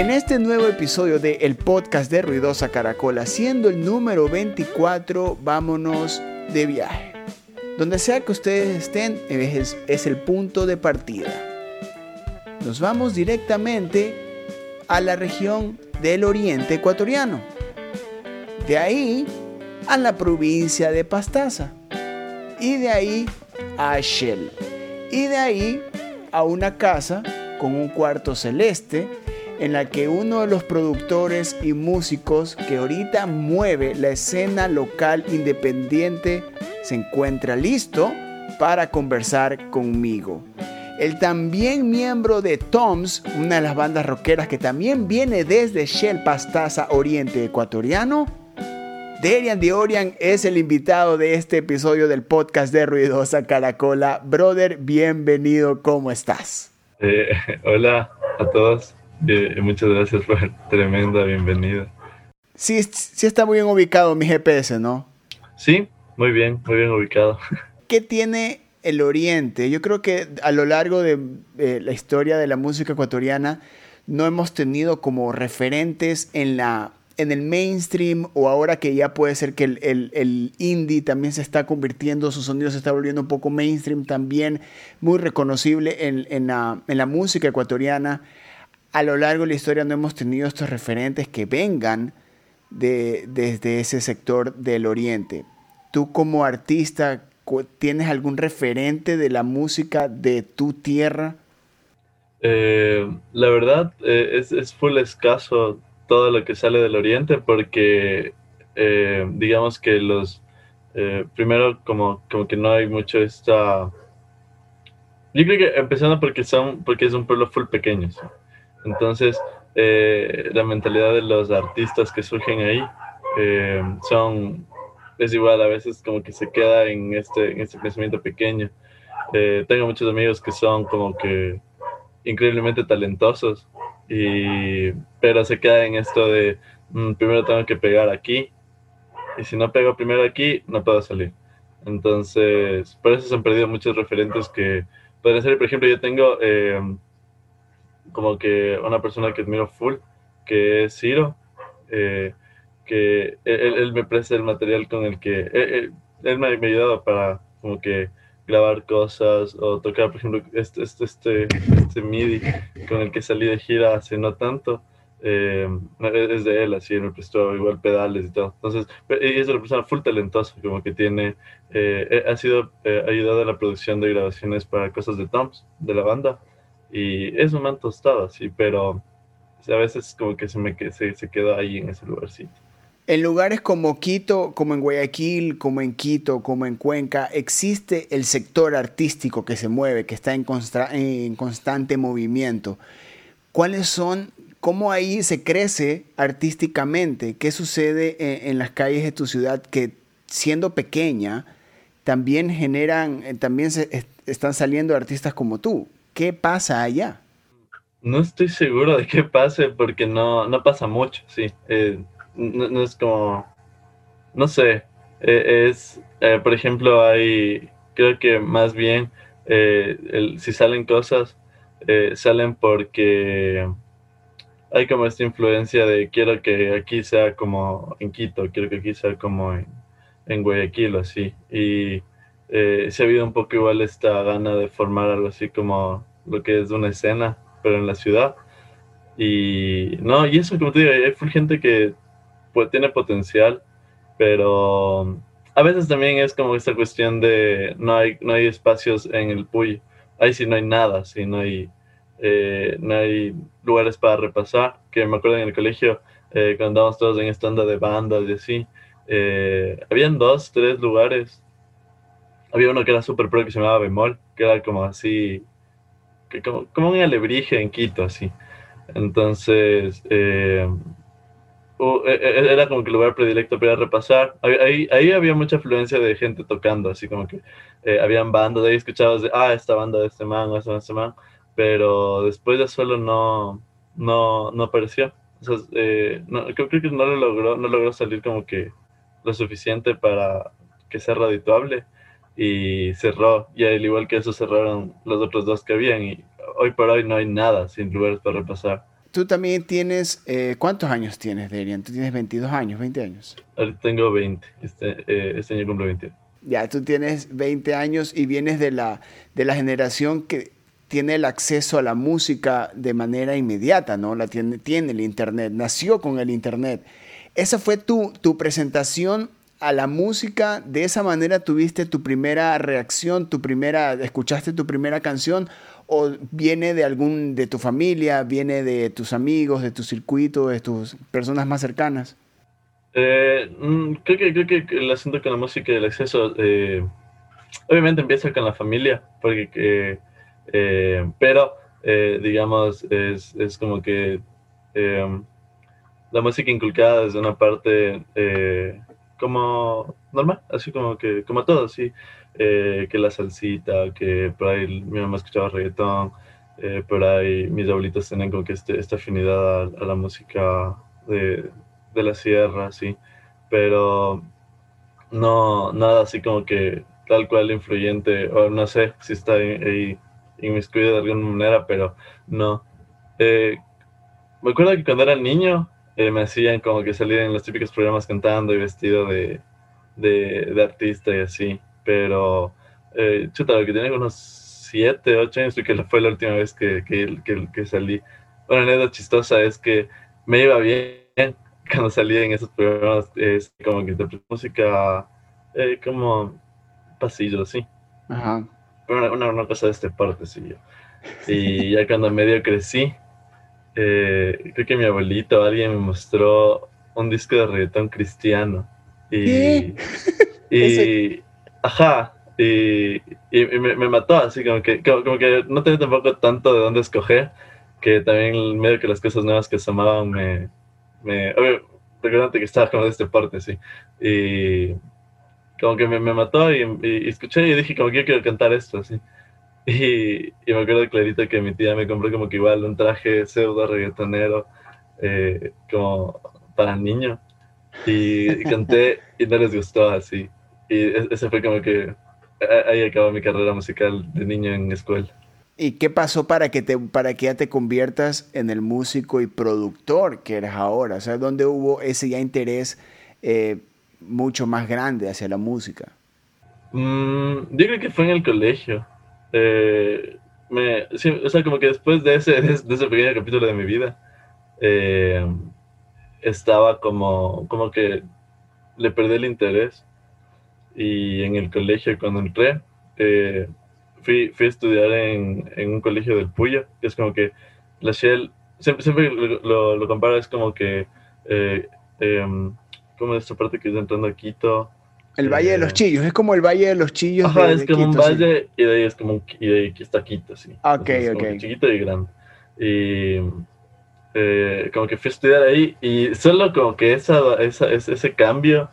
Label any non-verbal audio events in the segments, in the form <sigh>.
En este nuevo episodio de El Podcast de Ruidosa Caracola, siendo el número 24, vámonos de viaje. Donde sea que ustedes estén, es, es el punto de partida. Nos vamos directamente a la región del oriente ecuatoriano. De ahí a la provincia de Pastaza. Y de ahí a Shell. Y de ahí a una casa con un cuarto celeste en la que uno de los productores y músicos que ahorita mueve la escena local independiente se encuentra listo para conversar conmigo. El también miembro de Toms, una de las bandas rockeras que también viene desde Shell Pastaza Oriente Ecuatoriano, Derian Diorian es el invitado de este episodio del podcast de Ruidosa Caracola. Brother, bienvenido, ¿cómo estás? Eh, hola a todos. Eh, muchas gracias por tremenda bienvenida. Sí, sí está muy bien ubicado mi GPS, ¿no? Sí, muy bien, muy bien ubicado. <laughs> ¿Qué tiene el Oriente? Yo creo que a lo largo de la historia de la música ecuatoriana no hemos tenido como referentes en la en el mainstream o ahora que ya puede ser que el, indie también se está convirtiendo, su sonido se está volviendo un poco mainstream también, muy reconocible en, la, música ecuatoriana. A lo largo de la historia no hemos tenido estos referentes que vengan de, desde ese sector del oriente. Tú como artista, ¿tienes algún referente de la música de tu tierra? Eh, la verdad eh, es, es full escaso todo lo que sale del oriente porque eh, digamos que los primero como, como que no hay mucho esta yo creo que empezando porque son porque es un pueblo full pequeño entonces eh, la mentalidad de los artistas que surgen ahí son es igual a veces como que se queda en este en este pensamiento pequeño tengo muchos amigos que son como que increíblemente talentosos y, pero se queda en esto de mm, primero tengo que pegar aquí y si no pego primero aquí no puedo salir. Entonces, por eso se han perdido muchos referentes que pueden ser, por ejemplo, yo tengo como que una persona que admiro full, que es Ciro, eh, que él, me presta el material con el que él, él me ha ayudado para como que grabar cosas o tocar, por ejemplo, este, este, este, este MIDI con el que salí de gira hace no tanto. Eh, es de él, así, me prestó igual pedales y todo. Entonces, es una persona full talentosa, como que tiene, eh, eh, ha sido ayudado a la producción de grabaciones para cosas de Toms, de la banda, y es un man tostado, así, pero a veces como que se me se, se quedó ahí en ese lugarcito. En lugares como Quito, como en Guayaquil, como en Quito, como en Cuenca, existe el sector artístico que se mueve, que está en, constante movimiento. ¿Cuáles son, cómo ahí se crece artísticamente? ¿Qué sucede en, las calles de tu ciudad que siendo pequeña también generan, eh, también se, están saliendo artistas como tú? ¿Qué pasa allá? No estoy seguro de qué pase porque no, no pasa mucho, sí. Eh, no, es como, no sé, e, es, eh, por ejemplo, hay, creo que más bien, eh, si salen cosas, eh, salen porque hay como esta influencia de quiero que aquí sea como en Quito, quiero que aquí sea como en, en Guayaquil así. Y se ha habido un poco igual esta gana de formar algo así como lo que es una escena, pero en la ciudad. Y no, y eso como te digo, hay gente que pues, tiene potencial, pero a veces también es como esta cuestión de no hay, no hay espacios en el Puy. Ahí sí no hay nada, sí no hay, eh, no hay lugares para repasar. Que me acuerdo en el colegio, eh, cuando andábamos todos en esta onda de bandas y así, eh, habían dos, tres lugares. Había uno que era súper pro que se llamaba Bemol, que era como así, que como, como un alebrije en Quito, así. Entonces, e, e, era como que el lugar predilecto para repasar. Ahí, ahí había mucha afluencia de gente tocando, así como que eh, habían bandas, ahí escuchabas de, ah, esta banda de este man, esta de este man, pero después ya solo no, no, no apareció. O sea, eh, no, creo, que no lo logró, no logró salir como que lo suficiente para que sea redituable y cerró. Y al igual que eso cerraron los otros dos que habían y hoy por hoy no hay nada sin lugares para repasar. tú también tienes, eh, ¿cuántos años tienes, Derian? Tú tienes 22 años, 20 años. Ahorita tengo 20, este, eh, este año cumplo 20. Ya, tú tienes 20 años y vienes de la, de la generación que tiene el acceso a la música de manera inmediata, ¿no? La tiene, tiene el Internet, nació con el Internet. Esa fue tu, tu presentación a la música, de esa manera tuviste tu primera reacción, tu primera, escuchaste tu primera canción, o viene de algún, de tu familia, viene de tus amigos, de tu circuito, de tus personas más cercanas? Eh, mm, creo, que, creo que el asunto con la música y el acceso, eh, obviamente empieza con la familia, porque, eh, pero, digamos, es, es, como que la música inculcada desde una parte como normal, así como que, como todo, sí, que la salsita, que por ahí mi mamá escuchaba reggaetón, por ahí mis abuelitos tienen como que este, esta afinidad a la música de de la sierra, sí, pero no, nada así como que tal cual influyente, o no sé si está ahí inmiscuido de alguna manera, pero no. Eh, me acuerdo que cuando era niño eh, me hacían como que salir en los típicos programas cantando y vestido de, de, artista y así, pero eh, chuta, que tenía unos 7, 8 años, que fue la última vez que, que, que, que salí. Una anécdota chistosa es que me iba bien <laughs> cuando salía en esos programas, es como que interpreté música eh, como pasillo, sí. Ajá. Una, una, cosa de este parte, sí. Y ya cuando medio crecí, eh, creo que mi abuelito, alguien me mostró un disco de reggaetón cristiano. Y, <laughs> y ajá, y, y me, me, mató, así como que, como, que no tenía tampoco tanto de dónde escoger, que también medio que las cosas nuevas que asomaban me, me, recordante que estaba como de esta parte, sí. Y como que me, me mató y, escuché y dije como que yo quiero cantar esto, así. Y, y, me acuerdo clarito que mi tía me compró como que igual un traje pseudo reggaetonero, eh, como para niño. Y, canté y no les gustó así. Y e, ese fue como que ahí acabó mi carrera musical de niño en escuela. ¿Y qué pasó para que, te, para que ya te conviertas en el músico y productor que eres ahora? O sea, ¿dónde hubo ese ya interés eh, mucho más grande hacia la música? Mm, yo creo que fue en el colegio. Eh, me, o sea, como que después de ese, de ese pequeño capítulo de mi vida, eh, estaba como, como que le perdí el interés. Y en el colegio, cuando entré, fui, fui a estudiar en, en, un colegio del Puyo, que es como que la Shell, siempre, siempre lo, comparo, es como que, eh, eh, como esta parte que está entrando a Quito. El Valle de los eh, Chillos, es como el Valle de los Chillos. Ajá, es como un valle y de ahí es como un, y de ahí está Quito, sí. Ok, ok. chiquito y grande. Y eh, como que fui a estudiar ahí y solo como que esa, esa, ese cambio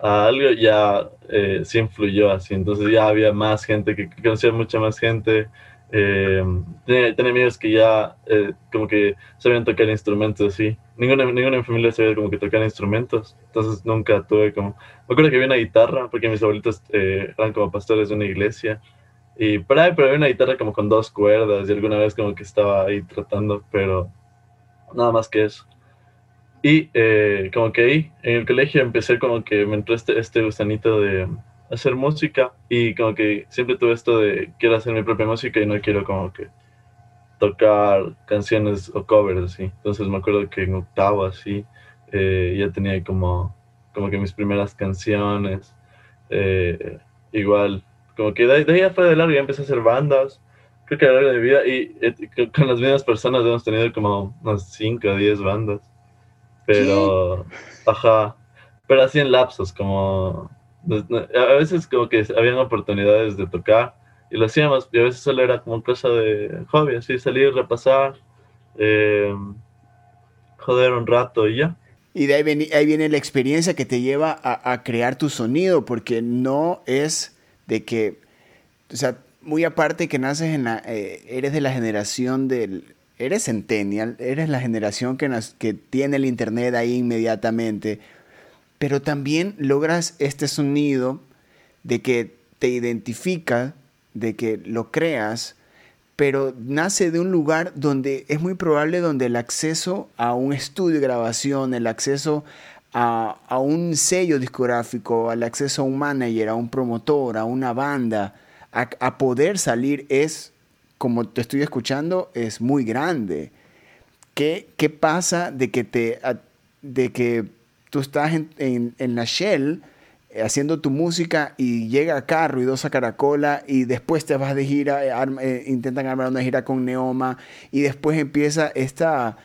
a algo ya eh, sí influyó así. Entonces ya había más gente, que, conocía mucha más gente. Eh, tenía, amigos que ya eh, como que sabían tocar instrumentos así. Ninguna, ninguna en mi familia sabía como que tocar instrumentos. Entonces nunca tuve como... Me acuerdo que había una guitarra, porque mis abuelitos eh, eran como pastores de una iglesia. Y pero había una guitarra como con dos cuerdas y alguna vez como que estaba ahí tratando, pero nada más que eso. Y eh, como que ahí, en el colegio, empecé como que me entró este, este gusanito de hacer música y como que siempre tuve esto de quiero hacer mi propia música y no quiero como que tocar canciones o covers así. Entonces me acuerdo que en octavo así eh, ya tenía como, como que mis primeras canciones. Eh, igual, como que de, ahí fue de largo ya empecé a hacer bandas. Creo que a lo largo de mi vida y con las mismas personas hemos tenido como unas 5 o 10 bandas. Pero, ajá, pero así en lapsos, como, a veces como que habían oportunidades de tocar y lo hacíamos, y a veces solo era como cosa de hobby, así salir, repasar, eh, joder un rato y ya. Y de ahí viene, ahí viene la experiencia que te lleva a, crear tu sonido, porque no es de que, o sea, muy aparte que naces en la, eh, eres de la generación del, eres centennial, eres la generación que, que tiene el Internet ahí inmediatamente, pero también logras este sonido de que te identifica, de que lo creas pero nace de un lugar donde es muy probable donde el acceso a un estudio de grabación, el acceso a, a un sello discográfico, el acceso a un manager, a un promotor, a una banda, a, a poder salir es, como te estoy escuchando, es muy grande. ¿Qué, qué pasa de que, te, de que tú estás en, en, la Shell? Eh, haciendo tu música y llega acá Ruidosa Caracola y después te vas de gira, eh, eh, intentan armar una gira con Neoma y después empieza esta,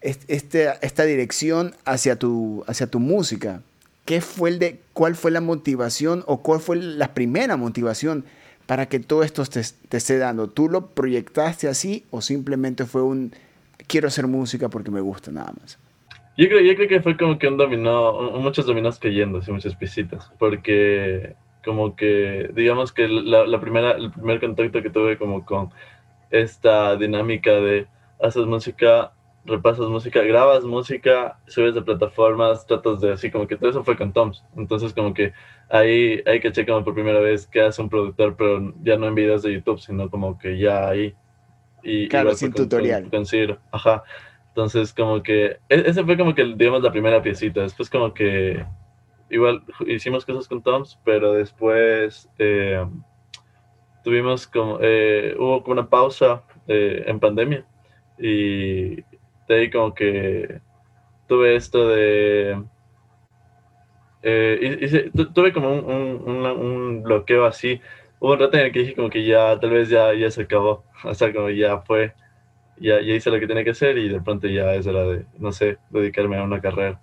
este, esta dirección hacia tu, hacia tu música. ¿Qué fue el de, ¿Cuál fue la motivación o cuál fue la primera motivación para que todo esto te, te esté dando? ¿Tú lo proyectaste así o simplemente fue un quiero hacer música porque me gusta nada más? Yo creo, yo creo que fue como que un dominó, muchos dominós cayendo, así muchas pisitas, porque como que, digamos que la, primera, el primer contacto que tuve como con esta dinámica de haces música, repasas música, grabas música, subes de plataformas, tratas de así, como que todo eso fue con Toms. Entonces como que ahí, ahí caché como por primera vez que hace un productor, pero ya no en videos de YouTube, sino como que ya ahí. Y, claro, sin tutorial. Con, Ajá. Entonces, como que, e-, ese fue como que, digamos, la primera piecita. Después como que, igual, hicimos cosas con Toms, pero después eh, tuvimos como, eh, hubo como una pausa eh, en pandemia. Y de ahí como que tuve esto de... tuve como un, un, bloqueo así. Hubo un rato en el que dije como que ya, tal vez ya, ya se acabó. <laughs> O sea, como ya fue ya, ya, hice lo que tenía que hacer y de pronto ya es hora de, no sé, dedicarme a una carrera,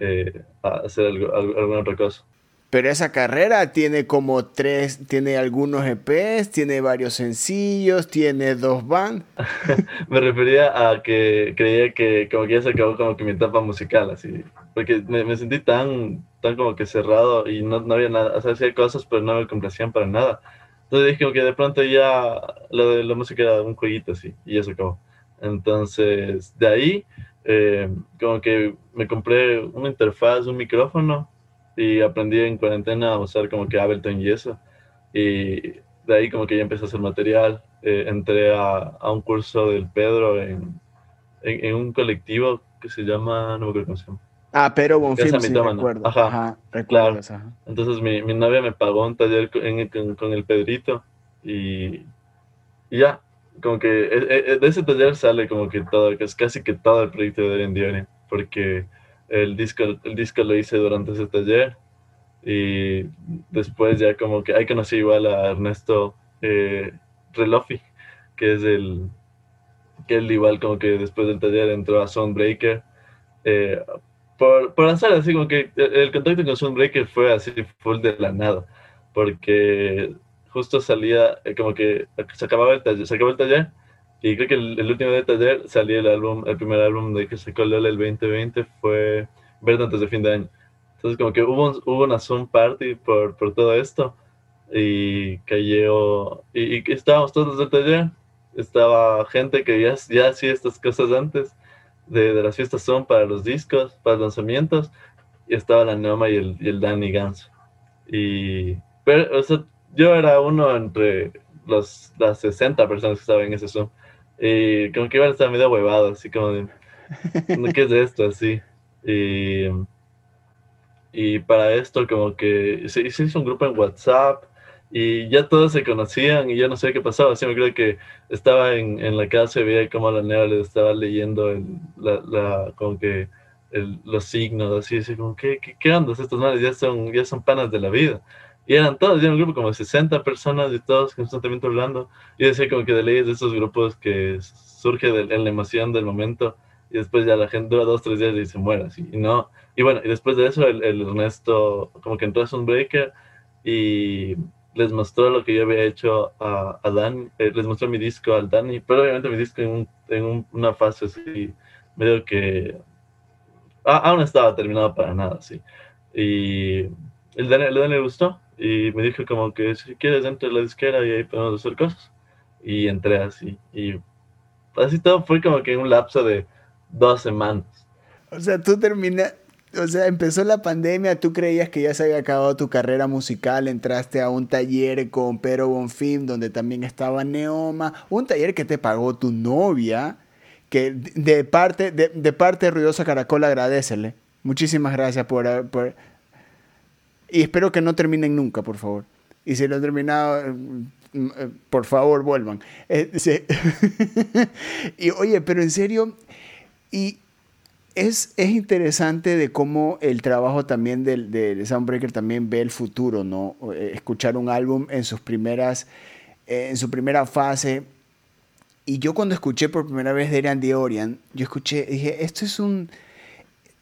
eh, a hacer algo, alguna otra cosa. Pero esa carrera tiene como tres, tiene algunos EPs, tiene varios sencillos, tiene dos bands. <laughs> me refería a que creía que como que ya se acabó como que mi etapa musical, así, porque me, me sentí tan, tan como que cerrado y no, no había nada, o sea, hacía cosas pero no me complacían para nada. Entonces dije como que de pronto ya lo de la música era un jueguito así y ya se acabó. Entonces, de ahí, eh, como que me compré una interfaz, un micrófono y aprendí en cuarentena a usar como que Ableton y eso. Y de ahí como que ya empecé a hacer material. Eh, entré a, a, un curso del Pedro en, en, un colectivo que se llama, no me acuerdo cómo se llama. Ah, pero Bonfim, sí, recuerdo. Ajá, ajá claro. Entonces mi, mi, novia me pagó un taller con, con el Pedrito y, y ya, como que e, e, de ese taller sale como que todo, que es casi que todo el proyecto de Dione, porque el disco, el disco lo hice durante ese taller y después ya como que ahí conocí igual a Ernesto eh, Relofi, que es el, que él igual como que después del taller entró a Soundbreaker. Eh, por, por hacer así como que el, contacto con Soundbreaker fue así full de la nada, porque justo salía, eh, como que se acababa el taller, se acabó el taller, y creo que el, último de taller salía el álbum, el primer álbum de que sacó el 2020 fue Verde antes de fin de año. Entonces como que hubo, hubo una Zoom party por, por todo esto, y cayó, y, y estábamos todos el taller, estaba gente que ya, ya hacía estas cosas antes, de, de las fiestas son para los discos, para los lanzamientos, y estaba la Neoma y el, y el Danny Gans. Y, pero, o sea, yo era uno entre los, las 60 personas que estaban en ese Zoom. Y como que iban a estar medio huevado, así como de, ¿qué es esto? Así. Y, y para esto como que se, hizo un grupo en WhatsApp y ya todos se conocían y ya no sé qué pasaba. Así me creo que estaba en, en la casa y veía como la Neo le estaba leyendo la, la, como que los signos, así, así como, ¿qué, qué, qué onda? Estos manes ya son, ya son panas de la vida. Y eran todos, eran un grupo como 60 personas y todos constantemente hablando. Y decía como que de leyes de esos grupos que surge de, en la emoción del momento y después ya la gente dura dos, tres días y se muere así. Y no. Y bueno, y después de eso el, el Ernesto como que entró a breaker y les mostró lo que yo había hecho a, a Dani, eh, les mostró mi disco al Dani, pero obviamente mi disco en, en una fase así, medio que aún no estaba terminado para nada, sí. Y el Dani, el Dani le gustó y me dijo como que si quieres entre la disquera y ahí podemos hacer cosas. Y entré así. Y así todo fue como que un lapso de dos semanas. O sea, tú terminas, o sea, empezó la pandemia, tú creías que ya se había acabado tu carrera musical, entraste a un taller con Pedro Bonfim, donde también estaba Neoma, un taller que te pagó tu novia, que de parte de, parte de Ruidosa Caracol agradecele. Muchísimas gracias por, por, Y espero que no terminen nunca, por favor. Y si lo han terminado, mm, eh, por favor, vuelvan. Eh, <laughs> y oye, pero en serio, y es, es interesante de cómo el trabajo también del, de Soundbreaker también ve el futuro, ¿no? Eh, escuchar un álbum en sus primeras, en su primera fase. Y yo cuando escuché por primera vez de Randy Orion, yo escuché, dije, esto es un...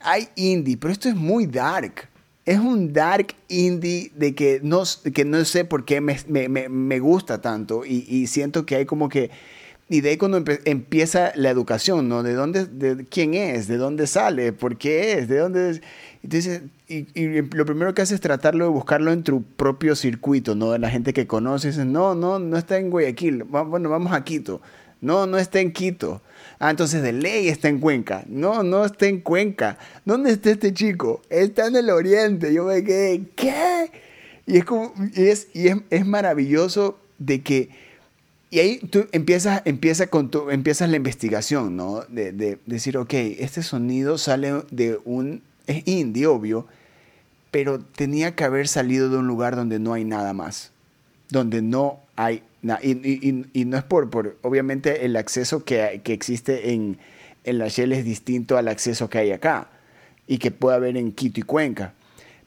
Hay indie, pero esto es muy dark. Es un dark indie de que no, que no sé por qué me, me, me gusta tanto y, y siento que hay como que y de ahí cuando empieza la educación, ¿no? ¿De dónde, de quién es? ¿De dónde sale? ¿Por qué es? ¿De dónde es? Entonces, y, lo primero que haces es tratarlo de buscarlo en tu propio circuito, ¿no? De la gente que conoces. No, no, no está en Guayaquil. Bueno, vamos a Quito. No, no está en Quito. Ah, entonces de ley está en Cuenca. No, no está en Cuenca. ¿Dónde está este chico? Está en el oriente. Yo me quedé, ¿qué? Y es como, es, y es, es maravilloso de que y ahí tú empiezas, empieza con empiezas la investigación, ¿no? De, decir, ok, este sonido sale de un... Es indie, obvio, pero tenía que haber salido de un lugar donde no hay nada más. Donde no hay Y, no es por, por... Obviamente el acceso que, que existe en, en la Shell es distinto al acceso que hay acá. Y que puede haber en Quito y Cuenca.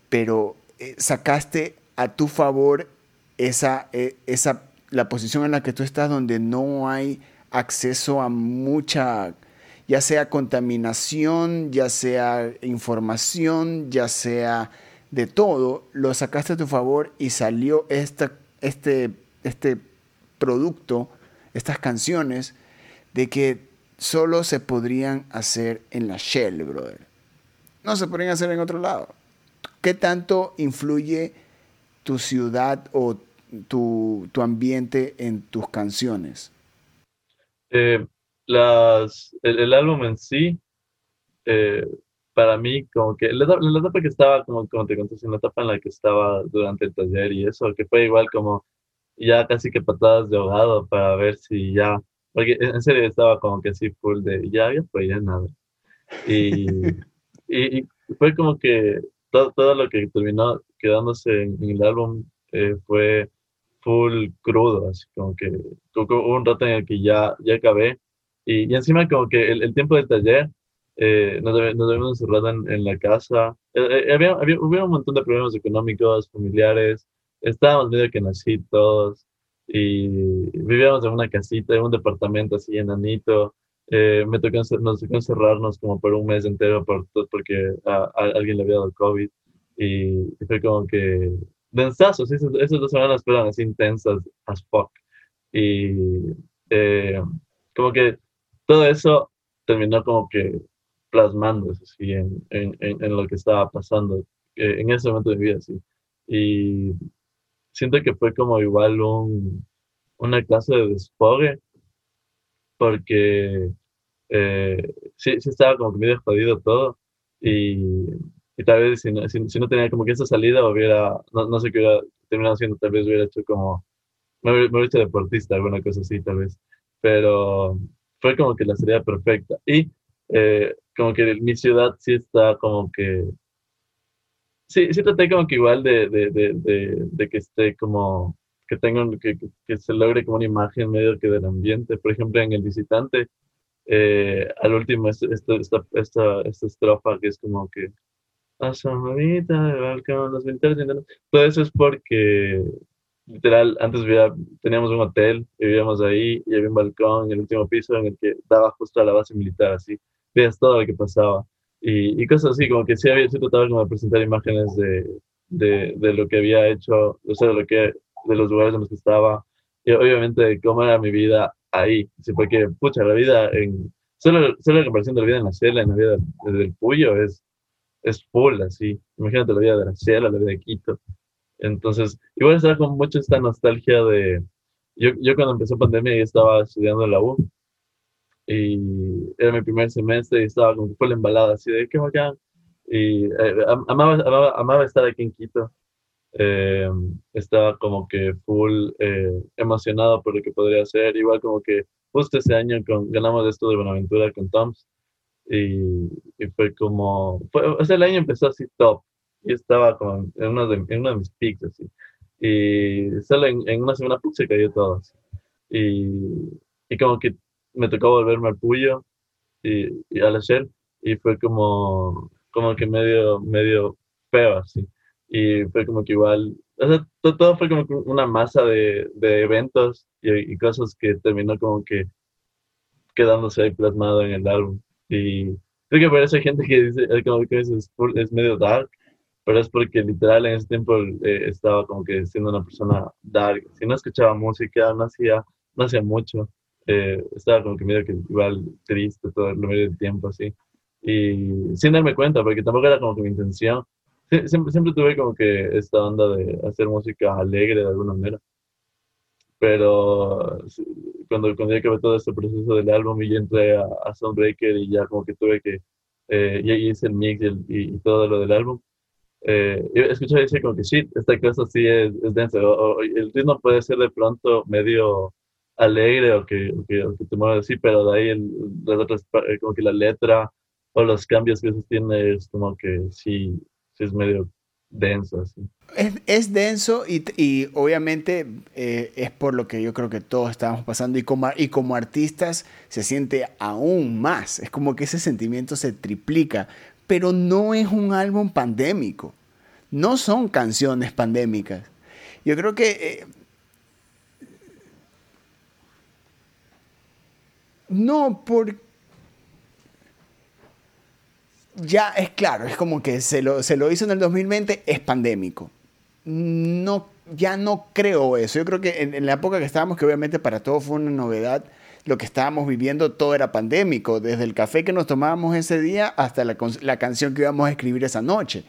Pero eh, sacaste a tu favor esa, eh, esa la posición en la que tú estás donde no hay acceso a mucha, ya sea contaminación, ya sea información, ya sea de todo, lo sacaste a tu favor y salió esta, este, este producto, estas canciones, de que solo se podrían hacer en la Shell, brother. No se podrían hacer en otro lado. ¿Qué tanto influye tu ciudad o tu, tu ambiente en tus canciones? Eh, las, el, álbum en sí, eh, para mí, como que la, etapa que estaba, como, como te conté, en la etapa en la que estaba durante el taller y eso, que fue igual como ya casi que patadas de ahogado para ver si ya, porque en serio estaba como que así full de ya, ya fue, ya nada. <laughs> Y, y, fue como que todo, todo, lo que terminó quedándose en, en el álbum eh, fue full crudo, así como que hubo un rato en el que ya, ya acabé y, y encima como que el, el, tiempo del taller eh, nos, nos habíamos encerrado en, en, la casa, eh, eh, había, había, hubo un montón de problemas económicos, familiares, estábamos medio que nacidos y vivíamos en una casita, en un departamento así enanito, eh, me tocó, nos tocó encerrarnos como por un mes entero por, porque a, a alguien le había dado COVID y fue como que densazos, esas, esas dos semanas fueron así intensas as fuck. Y eh, como que todo eso terminó como que plasmándose así en, en, en lo que estaba pasando eh, en ese momento de mi vida, sí. Y siento que fue como igual un, una clase de desfogue, porque eh, sí, sí estaba como que medio jodido todo, y y tal vez si no, si, no tenía como que esa salida, hubiera, no, no sé qué hubiera terminado haciendo, tal vez hubiera hecho como, me hubiera, hecho deportista, alguna cosa así, tal vez. Pero fue como que la salida perfecta. Y eh, como que mi ciudad sí está como que, sí, sí traté como que igual de, de, de, de, que esté como, que tenga, que, que, se logre como una imagen medio que del ambiente. Por ejemplo, en El Visitante, eh, al último, esta, esta, esta, esta estrofa que es como que asomadita balcón, los ventanas, todo eso es porque literal, antes teníamos un hotel, vivíamos ahí y había un balcón en el último piso en el que daba justo a la base militar, así, veías todo lo que pasaba. Y, y cosas así, como que sí había, sí trataba de presentar imágenes de, de, lo que había hecho, o sea, de, lo que, de los lugares en los que estaba, y obviamente cómo era mi vida ahí, porque, pucha, la vida en, solo, solo la comparación de la vida en la celda, en la vida del Puyo, es es full, así. Imagínate la vida de la Ciela, la vida de Quito. Entonces, igual estaba con mucho esta nostalgia de... Yo, yo cuando empezó pandemia ya estaba estudiando en la U y era mi primer semestre y estaba como fue la embalada así de qué bacán. Y eh, amaba, amaba, amaba, estar aquí en Quito. Eh, estaba como que full eh, emocionado por lo que podría hacer. Igual como que justo ese año con, ganamos esto de Buenaventura con Toms. Y, y fue como, fue, o sea, el año empezó así top. Y estaba como en uno de, en uno de mis peaks así. Y solo en, en una semana se cayó todo. Y, y como que me tocó volverme al puyo y, y al hacer. Y fue como, como que medio, medio feo así. Y fue como que igual, o sea, todo, fue como una masa de, de eventos y, y, cosas que terminó como que quedándose ahí plasmado en el álbum. Y creo que parece gente que dice, como que es, es medio dark, pero es porque literal en ese tiempo eh, estaba como que siendo una persona dark. Si no escuchaba música, no hacía, no hacía mucho. Eh, estaba como que medio que igual triste todo el medio del tiempo así. Y sin darme cuenta, porque tampoco era como que mi intención. Siempre, siempre tuve como que esta onda de hacer música alegre de alguna manera. Pero cuando, cuando ya acabé todo este proceso del álbum y ya entré a, a Soundbreaker y ya como que tuve que, eh, ya hice el mix y, y todo lo del álbum, eh, escuché decir como que sí, esta cosa sí es, es densa, o, el ritmo puede ser de pronto medio alegre o que, o que, te mueve así, pero de ahí el, otras, eh, como que la letra o los cambios que se tiene es como que sí, sí es medio denso. Así. Es, es, denso y, y obviamente eh, es por lo que yo creo que todos estamos pasando y como, y como artistas se siente aún más, es como que ese sentimiento se triplica pero no es un álbum pandémico. No son canciones pandémicas. Yo creo que... Eh, no, por... Ya es claro, es como que se lo, se lo hizo en el 2020, es pandémico. No, ya no creo eso. Yo creo que en, en la época que estábamos, que obviamente para todos fue una novedad, lo que estábamos viviendo todo era pandémico, desde el café que nos tomábamos ese día hasta la, la canción que íbamos a escribir esa noche,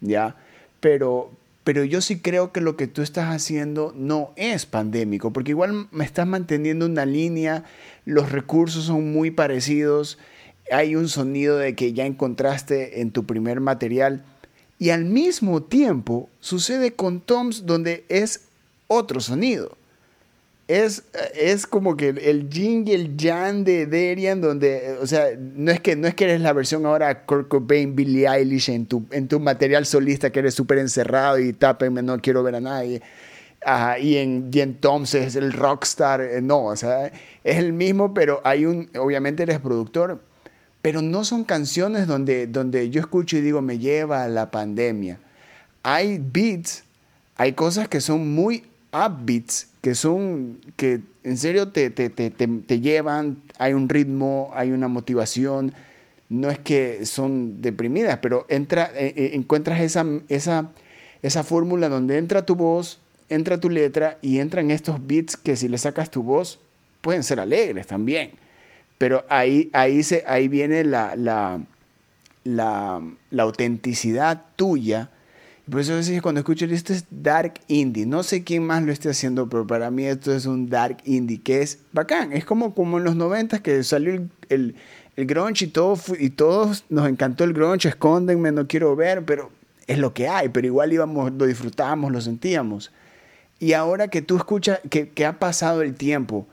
¿ya? Pero, pero yo sí creo que lo que tú estás haciendo no es pandémico, porque igual me estás manteniendo una línea, los recursos son muy parecidos, hay un sonido de que ya encontraste en tu primer material, y al mismo tiempo sucede con Toms donde es otro sonido es, es como que el yin y el yang de Derian, donde, o sea, no es que, no es que eres la versión ahora Kurt Cobain, Billie Eilish en tu, en tu material solista, que eres súper encerrado y tápenme, no quiero ver a nadie. y, en, y entonces el rockstar, eh, no, o sea, es el mismo, pero hay un, obviamente eres productor, pero no son canciones donde, donde yo escucho y digo, me lleva a la pandemia. Hay beats, hay cosas que son muy upbeats que son, que en serio te, te, te, te, llevan, hay un ritmo, hay una motivación, no es que son deprimidas, pero entra, eh, eh, encuentras esa, esa, esa fórmula donde entra tu voz, entra tu letra y entran estos beats que si le sacas tu voz pueden ser alegres también. Pero ahí, ahí, se, ahí viene la, la, la autenticidad tuya por eso a cuando escucho esto es dark indie. No sé quién más lo esté haciendo, pero para mí esto es un dark indie que es bacán. Es como, como en los 90 que salió el, el, el grunge y, todo, y todos nos encantó el grunge. Escóndenme, no quiero ver, pero es lo que hay. Pero igual íbamos, lo disfrutábamos, lo sentíamos. Y ahora que tú escuchas que, que ha pasado el tiempo,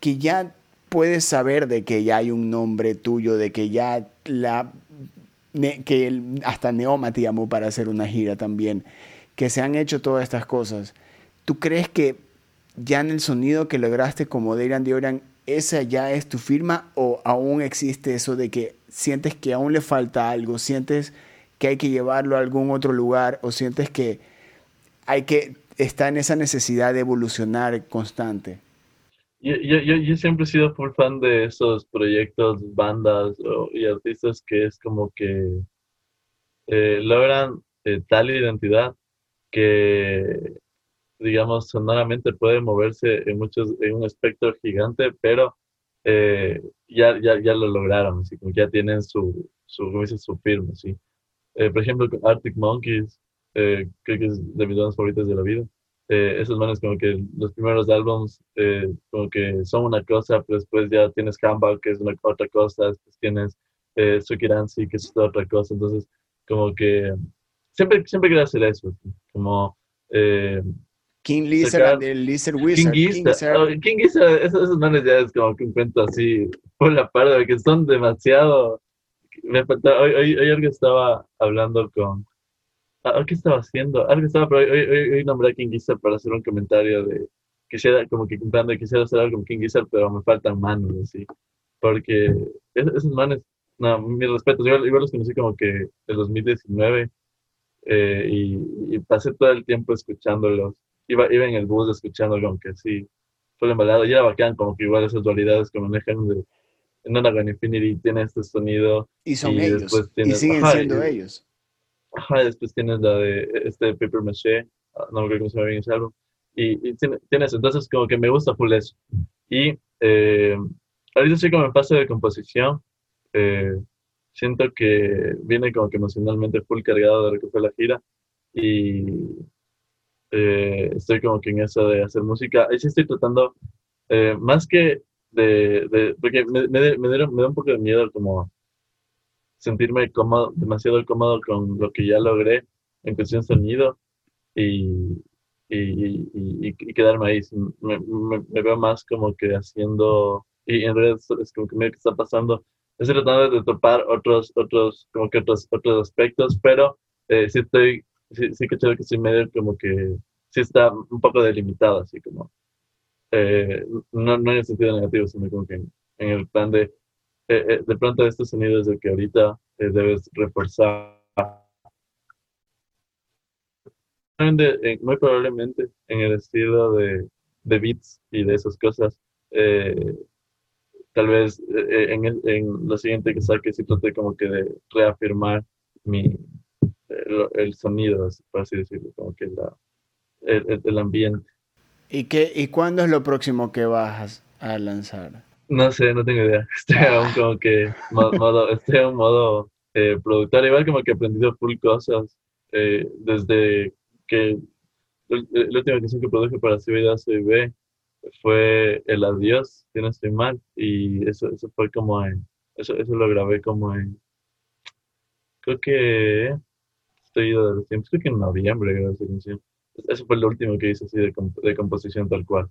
que ya puedes saber de que ya hay un nombre tuyo, de que ya la que hasta Neoma te llamó para hacer una gira también, que se han hecho todas estas cosas. ¿Tú crees que ya en el sonido que lograste como Darian Dioran, esa ya es tu firma o aún existe eso de que sientes que aún le falta algo, sientes que hay que llevarlo a algún otro lugar o sientes que hay que está en esa necesidad de evolucionar constante? Yo, yo, yo, siempre he sido full fan de esos proyectos, bandas y artistas que es como que eh, logran eh, tal identidad que, digamos, sonoramente puede moverse en, muchos, en un espectro gigante, pero eh, ya, ya, ya lo lograron, así como ya tienen su, su, su firma, ¿sí? por ejemplo, Arctic Monkeys, creo que es de mis bandas favoritas de la vida eh, esos manes como que los primeros álbums eh, como que son una cosa, pero después ya tienes Kamba, que es una otra cosa, después tienes eh, Sukiransi, que es otra cosa, entonces como que siempre, siempre quería hacer eso, como... Eh, King Lizard el Lizard Wizard. King Gizzard, King Gizzard, esos, manes ya es como que un cuento así por la parte, que son demasiado... Me falta, hoy, hoy, hoy estaba hablando con... Ah, ¿Qué estaba haciendo? Algo estaba, pero hoy, hoy, hoy nombré a King Gizzard para hacer un comentario de... Quisiera, como que comprando, quisiera hacer algo con King Gizzard, pero me faltan manos, así. Porque esos manes, no, mis respetos, igual, igual los conocí como que en 2019 eh, y, y pasé todo el tiempo escuchándolos iba, iba en el bus escuchando aunque sí, fue embalado y era bacán, como que igual esas dualidades que manejan de, en Infinity tiene este sonido. Y son ellos. y siguen siendo ellos. Ajá, después tienes la de este Paper Maché, ah, no me acuerdo cómo se llama bien ese álbum. Y, y tienes, entonces como que me gusta full eso. Y eh, ahorita estoy como en fase de composición. Eh, siento que viene como que emocionalmente full cargado de lo que fue la gira. Y eh, estoy como que en eso de hacer música. Ahí sí estoy tratando, eh, más que de, de porque me, me, me, da un poco de miedo como sentirme cómodo, demasiado cómodo con lo que ya logré en cuestión sonido y, y, y, y quedarme ahí. Me, me, veo más como que haciendo, y en realidad es como que me está pasando. Estoy tratando de topar otros, otros, como que otros, otros aspectos, pero eh, sí estoy sí, sí que creo que estoy medio como que sí está un poco delimitado, así como, eh, no, no en el sentido negativo, sino como que en, el plan de, eh, eh, de pronto este sonido es el que ahorita debes reforzar. muy probablemente en el estilo de, de beats y de esas cosas, tal vez en, en, lo siguiente que saque sí trate como que de reafirmar mi, el, sonido, por así decirlo, como que el, el, ambiente. ¿Y, qué, ¿Y cuándo es lo próximo que vas a lanzar? No sé, no tengo idea. <laughs> Estoy aún como que modo, estoy en modo eh, productor, igual como que he aprendido full cosas eh, desde que la última canción que produje para CBD fue El Adiós, si no estoy mal, y eso, eso fue como en, eso, eso lo grabé como en, creo que estoy ido de los tiempos, creo que en noviembre grabé esa canción. Eso fue lo último que hice así de, de composición tal cual.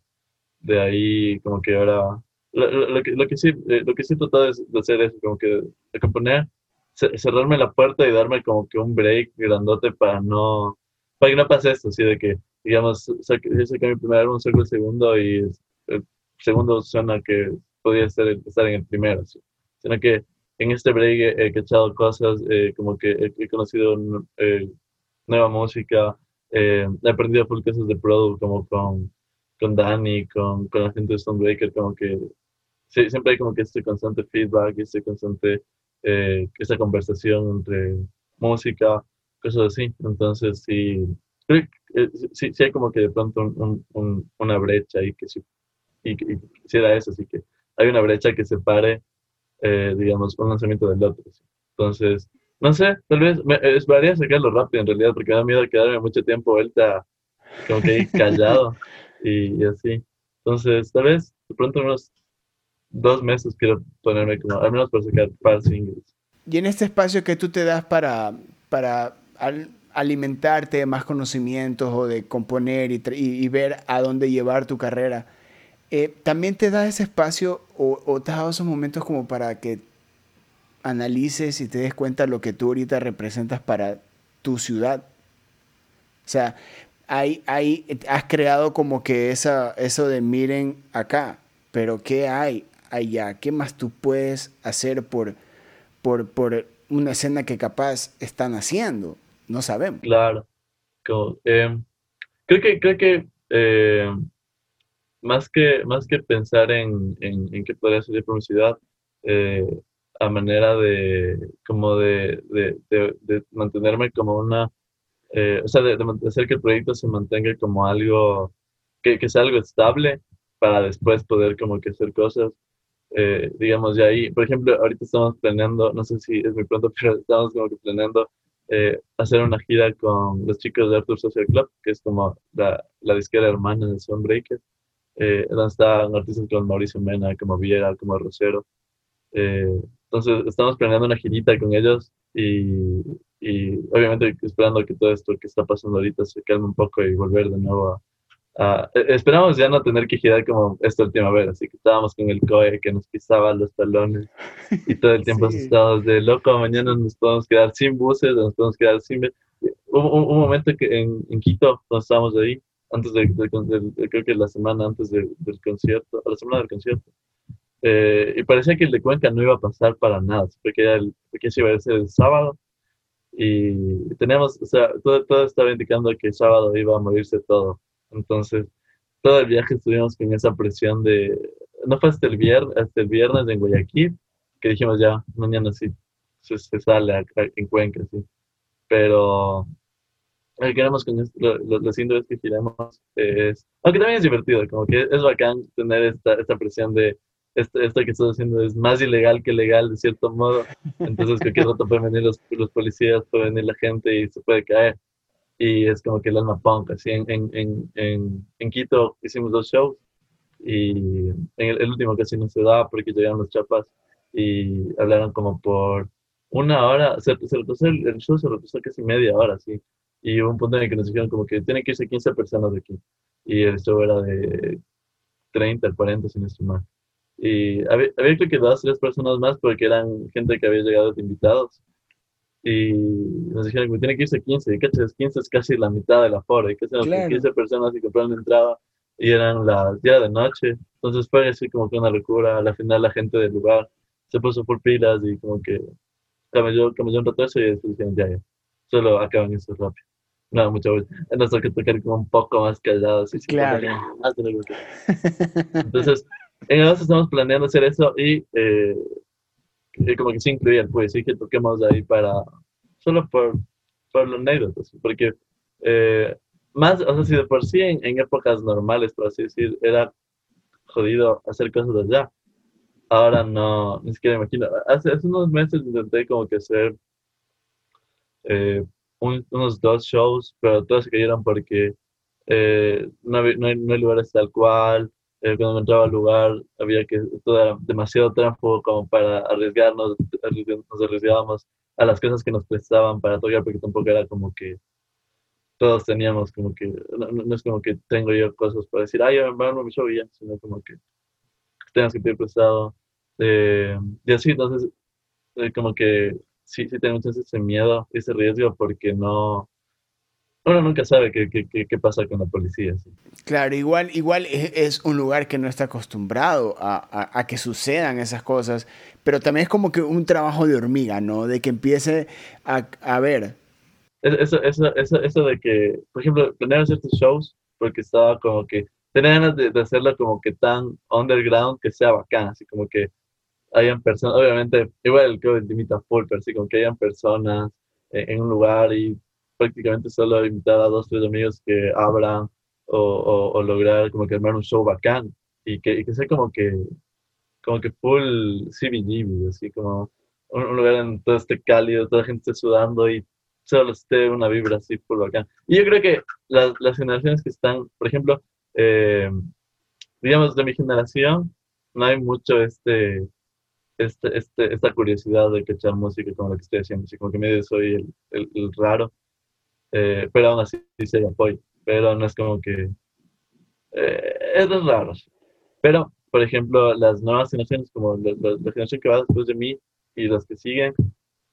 De ahí como que ahora, lo, que, lo que, sí, eh, lo que sí he tratado de, hacer es como que de componer, cerrarme la puerta y darme como que un break grandote para no, para que no pase esto, así de que, digamos, yo saqué mi primer álbum, saco el segundo y el segundo suena que podía ser, estar en el primero, sino que en este break he, echado cosas, eh, como que he, conocido eh, nueva música, eh, he aprendido full cosas de product, como con, con Dani, con, con la gente de Stonebreaker, como que siempre hay como que este constante feedback, este constante, esta conversación entre música, cosas así. Entonces, sí, sí, sí hay como que de pronto un, una brecha y que sí, y, y, era eso, así que hay una brecha que separe eh, digamos, un lanzamiento del otro. Entonces, no sé, tal vez me, esperaría sacarlo rápido en realidad, porque me da miedo quedarme mucho tiempo vuelta, como que callado <laughs> y, así. Entonces, tal vez de pronto unos dos meses quiero ponerme como, al menos para sacar par singles. Y en este espacio que tú te das para, para alimentarte de más conocimientos o de componer y, y ver a dónde llevar tu carrera, eh, también te da ese espacio o, te ha dado esos momentos como para que analices y te des cuenta lo que tú ahorita representas para tu ciudad. O sea, hay, hay, has creado como que esa, eso de miren acá, pero ¿qué hay allá? ¿Qué más tú puedes hacer por, por, por una escena que capaz están haciendo? No sabemos. Claro. Em, creo que, creo que eh, más que, más que pensar en, en, en qué podría ser publicidad, eh, a manera de, como de, de, de, mantenerme como una, eh, o sea, de, hacer que el proyecto se mantenga como algo, que, que sea algo estable para después poder como que hacer cosas, eh, digamos, ya ahí, por ejemplo, ahorita estamos planeando, no sé si es muy pronto, <laughs> pero estamos como que planeando hacer una gira con los chicos de Arthur Social Club, que es como la, la disquera hermana de Sunbreaker eh, donde están artistas como Mauricio Mena, como Viera, como Rosero. Eh, entonces estamos planeando una girita con ellos y, y obviamente esperando que todo esto que está pasando ahorita se calme un poco y volver de nuevo a... E, esperamos ya no tener que girar como esta última vez, así que estábamos con el COE que nos pisaba los talones y todo el <laughs> tiempo asustados de loco, mañana nos podemos quedar sin buses, nos podemos quedar sin... Hubo un, momento que en, en, Quito, cuando estábamos ahí, antes de, creo que la semana antes del concierto, a la semana del concierto, eh, y parecía que el de Cuenca no iba a pasar para nada, porque, el, porque se iba a ser el sábado, y teníamos, o sea, todo, todo estaba indicando que el sábado iba a morirse todo. Entonces, todo el viaje estuvimos con esa presión de, no fue hasta el viernes, hasta el viernes en Guayaquil, que dijimos ya, mañana sí, se, sale en Cuenca, sí. Pero lo que queremos con esto, los síndromes que giramos es, aunque también es divertido, como que es bacán tener esta, esta presión de, esto, esto, que estás haciendo es más ilegal que legal, de cierto modo. Entonces, cualquier rato pueden venir los, los, policías, puede venir la gente y se puede caer. Y es como que el alma punk. Así en, en, en, en, Quito hicimos dos shows y en el, último casi no se daba porque llegaron los chapas y hablaron como por una hora. Se, se retrasó el, el, show, se retrasó casi media hora, sí. Y hubo un punto en el que nos dijeron como que tienen que irse 15 personas de aquí. Y el show era de 30, 40, sin estimar. Y había, había creo que dos, tres personas más porque eran gente que había llegado de invitados. Y nos dijeron que tiene que irse 15. Y cachas, 15 es casi la mitad de la fora. Y que claro. 15 personas y compraron entrada y eran las 10 de noche. Entonces fue así como que una locura. Al final la gente del lugar se puso por pilas y como que cambió, cambió un rato eso y después dijeron, ya, ya, solo acaban eso rápido. No, mucho Nos toca tocar como un poco más callados. Y claro. <laughs> Entonces, en agosto estamos planeando hacer eso y eh, como que se incluía pues sí que toquemos ahí para, solo por, por los anécdotas, porque eh, más, o sea, si de por sí en, épocas normales, por así decir, era jodido hacer cosas allá, ahora no, ni siquiera imagino. Hace, hace unos meses intenté como que hacer eh, unos dos shows, pero todos se cayeron porque no, no, hay, no hay lugares tal cual, eh, cuando entraba al lugar había que, todo era demasiado tráfico como para arriesgarnos, nos arriesgábamos a las cosas que nos prestaban para tocar, porque tampoco era como que todos teníamos como que, no, es como que tengo yo cosas para decir, ay, vamos a mi show ya, sino como que tengas que pedir prestado. Eh, y así, entonces, eh, como que sí, sí tenemos ese miedo, ese riesgo, porque no, uno nunca sabe qué, qué, qué, pasa con la policía. Claro, igual, igual es, un lugar que no está acostumbrado a, a, que sucedan esas cosas, pero también es como que un trabajo de hormiga, ¿no? De que empiece a, a ver. Eso, eso, eso, eso de que, por ejemplo, planear estos shows, porque estaba como que, tenía ganas de, hacerlo como que tan underground que sea bacán, así como que hayan personas, obviamente, igual el que limita full, pero así como que hayan personas en, en un lugar y prácticamente solo invitar a dos, tres amigos que abran o, lograr como que armar un show bacán y que, que sea como que, como que full CBD, así como un, lugar en todo este cálido, toda la gente esté sudando y solo esté una vibra así full bacán. Y yo creo que las, las generaciones que están, por ejemplo, eh, digamos de mi generación, no hay mucho este, este, este, esta curiosidad de echar música como la que estoy haciendo, así como que medio soy el, el raro. Eh, pero aún así sí hay apoyo, pero no es como que eh, es raro. Pero, por ejemplo, las nuevas generaciones, como la, generación que va después de mí y los que siguen,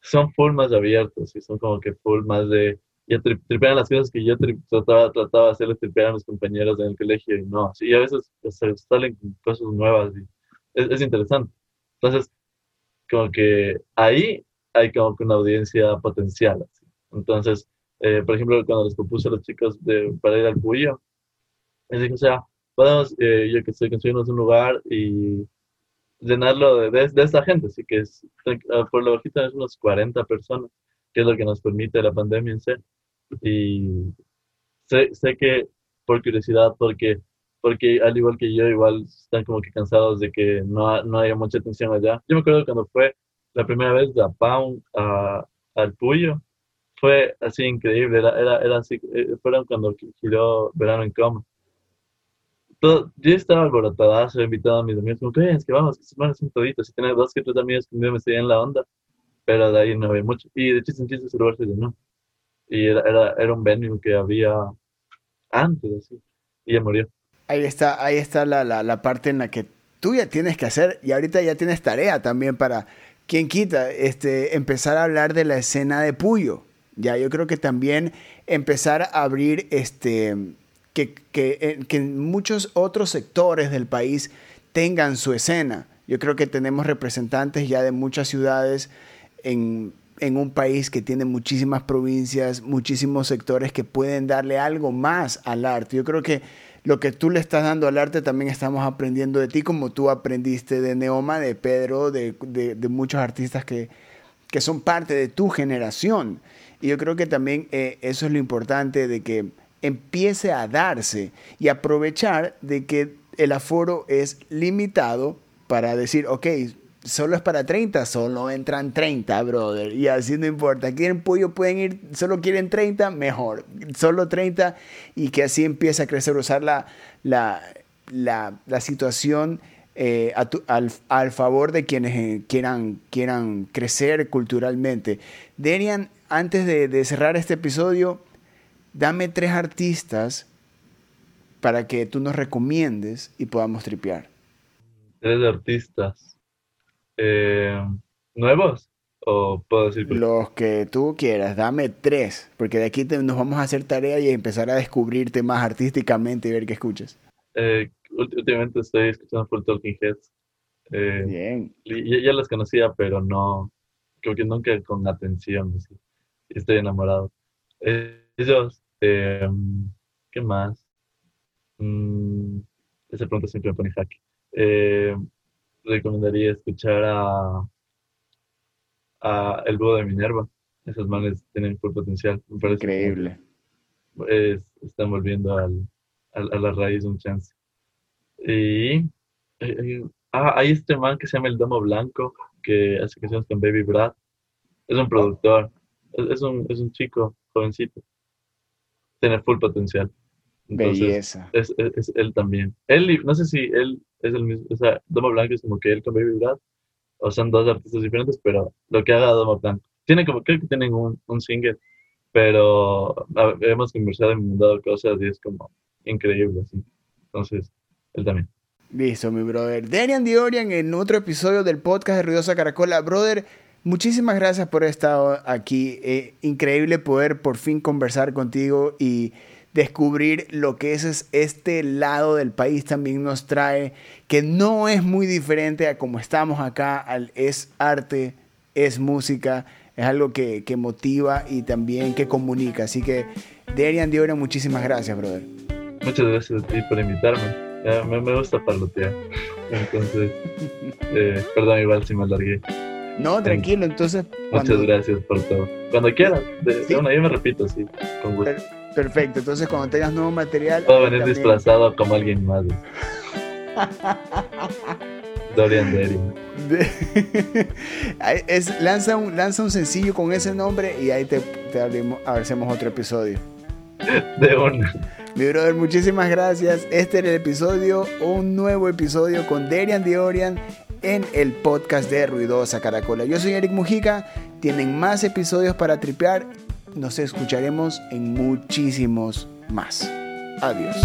son full más abiertos y son como que full más de, ya tripean las cosas que yo trataba, trataba de hacerles tripear a mis compañeros en el colegio y no, y a veces se salen cosas nuevas y es, es interesante. Entonces, como que ahí hay como que una audiencia potencial. Entonces, eh, por ejemplo, cuando les propuse a los chicos de, para ir al Puyo, les dije, o sea, podemos, eh, yo que estoy construyendo un lugar y llenarlo de, de, esta gente, así que es, ah, por lo bajito es unos 40 personas, que es lo que nos permite la pandemia en sí. Y sé, sé que por curiosidad, porque, porque al igual que yo, igual están como que cansados de que no, no haya mucha atención allá. Yo me acuerdo cuando fue la primera vez de Pound a, al Puyo, fue así increíble, era, era, era así, eh, fueron cuando giró Verano en Coma. Todo, yo estaba alborotadazo, invitado a mis amigos, como que es que vamos, que se van a hacer toditos, y tenía dos que tres amigos que me seguían la onda. pero de ahí no había mucho. Y de chiste en chiste ese lugar se llenó. Y era, era, era un venue que había antes, así, y ya murió. Ahí está, ahí está la, la, la parte en la que tú ya tienes que hacer, y ahorita ya tienes tarea también para, quien quita, este, empezar a hablar de la escena de Puyo. Ya, yo creo que también empezar a abrir este, que, que, eh, que muchos otros sectores del país tengan su escena. Yo creo que tenemos representantes ya de muchas ciudades en, en un país que tiene muchísimas provincias, muchísimos sectores que pueden darle algo más al arte. Yo creo que lo que tú le estás dando al arte también estamos aprendiendo de ti, como tú aprendiste de Neoma, de Pedro, de, de, de muchos artistas que, que son parte de tu generación. Y yo creo que también eh, eso es lo importante de que empiece a darse y aprovechar de que el aforo es limitado para decir, ok, solo es para 30, solo entran 30, brother. Y así no importa. Quieren pollo, pueden ir, solo quieren 30, mejor. Solo 30 y que así empiece a crecer, usar la, la, la, situación eh, al, al, favor de quienes eh, quieran, quieran crecer culturalmente. Antes de, de cerrar este episodio, dame tres artistas para que tú nos recomiendes y podamos tripear. Tres artistas. Eh, ¿Nuevos? ¿O puedo decir? Los que tú quieras, dame tres, porque de aquí te, nos vamos a hacer tarea y empezar a descubrirte más artísticamente y ver qué escuchas. Eh, últimamente estoy escuchando por Talking Heads. Eh, Bien. Ya, ya los conocía, pero no, creo que nunca con atención. Así. Estoy enamorado. Eh, ellos, eh, ¿qué más? Mm, esa pregunta siempre me pone jaque. Eh, recomendaría escuchar a, a El Búho de Minerva. Esos manes tienen full potencial. Me parece Increíble. Es, están volviendo al, al, a la raíz un chance. Y eh, ah, hay este man que se llama El Domo Blanco, que hace canciones con Baby Brad. Es un productor, es, un, es un chico jovencito. Tiene full potencial. Entonces, Belleza. Es, es, es, él también. Él, no sé si él es el mismo, o sea, Domo Blanco es como que él con Baby Brad, o son dos artistas diferentes, pero lo que haga Domo Blanco. Tiene como, creo que tienen un, un single, pero hemos conversado y mandado cosas y es como increíble, así. Entonces, él también. Listo, mi brother. Darian Diorian en otro episodio del podcast de Ruidosa Caracola. Brother, muchísimas gracias por estar aquí. Eh, increíble poder por fin conversar contigo y descubrir lo que es este lado del país también nos trae, que no es muy diferente a como estamos acá, al, es arte, es música, es algo que, que, motiva y también que comunica. Así que, Darian Diorian, muchísimas gracias, brother. Muchas gracias a ti por invitarme. Me, me, gusta parlotear. Entonces, <laughs> eh, perdón, igual si me alargué. No, tranquilo, entonces. Muchas gracias por todo. Cuando quieras, de, ¿Sí? bueno, yo me repito, sí, con gusto. Perfecto, entonces cuando tengas nuevo material. Puedo venir también... disfrazado como alguien más. <laughs> Dorian Derian. <laughs> es, lanza, un, lanza un sencillo con ese nombre y ahí te, te abrimos, hacemos otro episodio. De una. Mi brother, muchísimas gracias. Este era el episodio, un nuevo episodio con Derian Diorian en el podcast de Ruidosa Caracola. Yo soy Eric Mujica. Tienen más episodios para tripear. Nos escucharemos en muchísimos más. Adiós.